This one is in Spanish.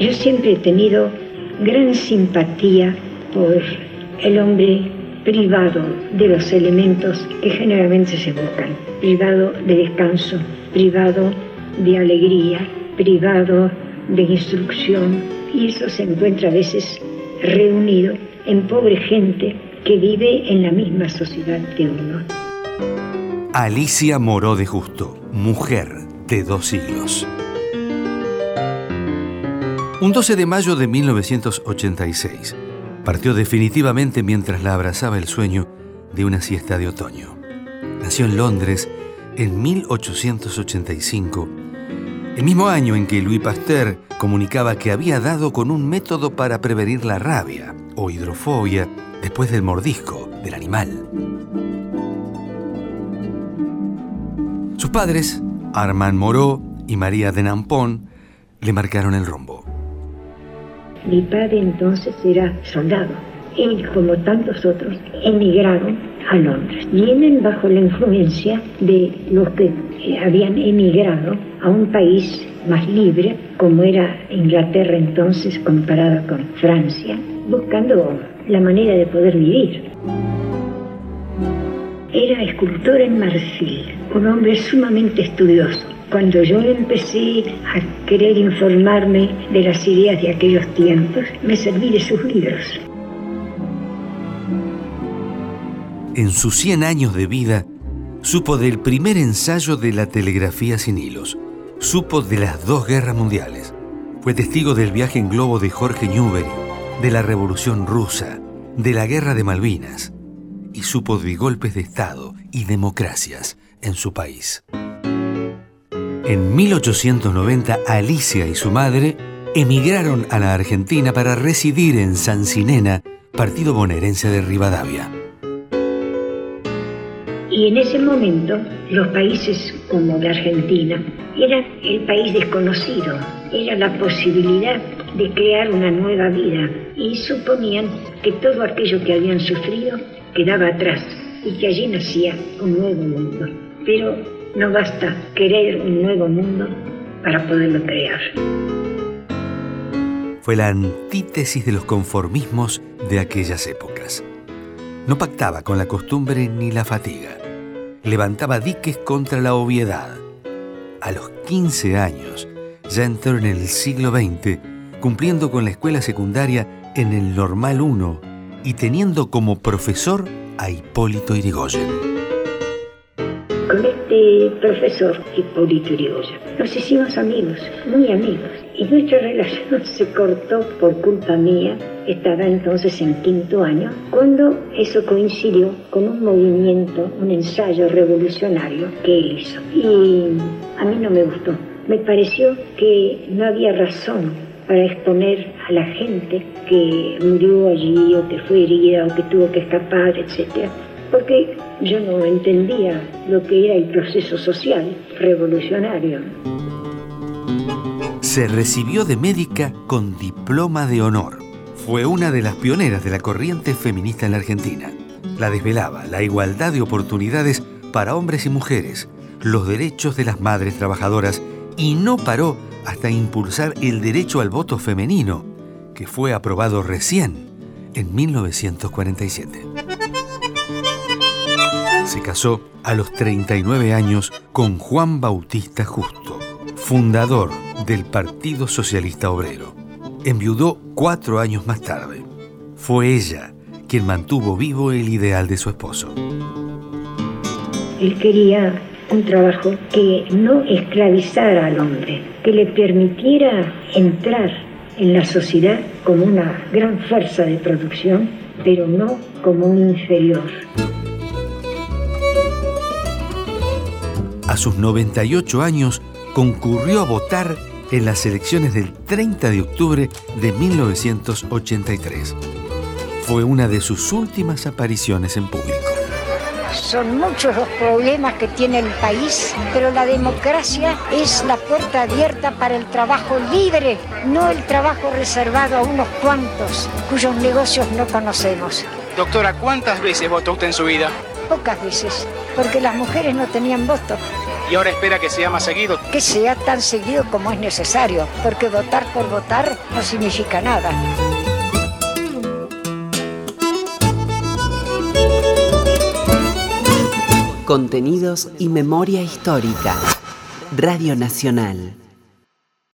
Yo siempre he tenido gran simpatía por el hombre privado de los elementos que generalmente se buscan, privado de descanso, privado de alegría, privado de instrucción, y eso se encuentra a veces reunido en pobre gente que vive en la misma sociedad que uno. Alicia Moró de Justo, mujer de dos siglos. Un 12 de mayo de 1986, partió definitivamente mientras la abrazaba el sueño de una siesta de otoño. Nació en Londres en 1885, el mismo año en que Louis Pasteur comunicaba que había dado con un método para prevenir la rabia o hidrofobia después del mordisco del animal. Sus padres, Armand Moreau y María de Nampón, le marcaron el rumbo. Mi padre entonces era soldado. Él, como tantos otros, emigraron a Londres. Vienen bajo la influencia de los que eh, habían emigrado a un país más libre, como era Inglaterra entonces comparada con Francia, buscando la manera de poder vivir. Era escultor en marfil, un hombre sumamente estudioso cuando yo empecé a querer informarme de las ideas de aquellos tiempos, me serví de sus libros. En sus 100 años de vida, supo del primer ensayo de la telegrafía sin hilos, supo de las dos guerras mundiales, fue testigo del viaje en globo de Jorge Newbery, de la Revolución Rusa, de la Guerra de Malvinas, y supo de golpes de Estado y democracias en su país. En 1890, Alicia y su madre emigraron a la Argentina para residir en San Sinena, partido bonaerense de Rivadavia. Y en ese momento, los países como la Argentina eran el país desconocido, era la posibilidad de crear una nueva vida y suponían que todo aquello que habían sufrido quedaba atrás y que allí nacía un nuevo mundo. Pero no basta querer un nuevo mundo para poderlo crear. Fue la antítesis de los conformismos de aquellas épocas. No pactaba con la costumbre ni la fatiga. Levantaba diques contra la obviedad. A los 15 años ya entró en el siglo XX, cumpliendo con la escuela secundaria en el Normal 1 y teniendo como profesor a Hipólito Irigoyen profesor Hipólito Yrigoyen. Nos hicimos amigos, muy amigos, y nuestra relación se cortó por culpa mía. Estaba entonces en quinto año, cuando eso coincidió con un movimiento, un ensayo revolucionario que él hizo. Y a mí no me gustó. Me pareció que no había razón para exponer a la gente que murió allí o que fue herida o que tuvo que escapar, etc porque yo no entendía lo que era el proceso social revolucionario. Se recibió de médica con diploma de honor. Fue una de las pioneras de la corriente feminista en la Argentina. La desvelaba la igualdad de oportunidades para hombres y mujeres, los derechos de las madres trabajadoras y no paró hasta impulsar el derecho al voto femenino, que fue aprobado recién en 1947 se casó a los 39 años con Juan Bautista Justo, fundador del Partido Socialista Obrero. Enviudó cuatro años más tarde. Fue ella quien mantuvo vivo el ideal de su esposo. Él quería un trabajo que no esclavizara al hombre, que le permitiera entrar en la sociedad como una gran fuerza de producción, pero no como un inferior. A sus 98 años, concurrió a votar en las elecciones del 30 de octubre de 1983. Fue una de sus últimas apariciones en público. Son muchos los problemas que tiene el país, pero la democracia es la puerta abierta para el trabajo libre, no el trabajo reservado a unos cuantos cuyos negocios no conocemos. Doctora, ¿cuántas veces votó usted en su vida? Pocas veces, porque las mujeres no tenían voto. Y ahora espera que sea más seguido. Que sea tan seguido como es necesario, porque votar por votar no significa nada. Contenidos y memoria histórica. Radio Nacional.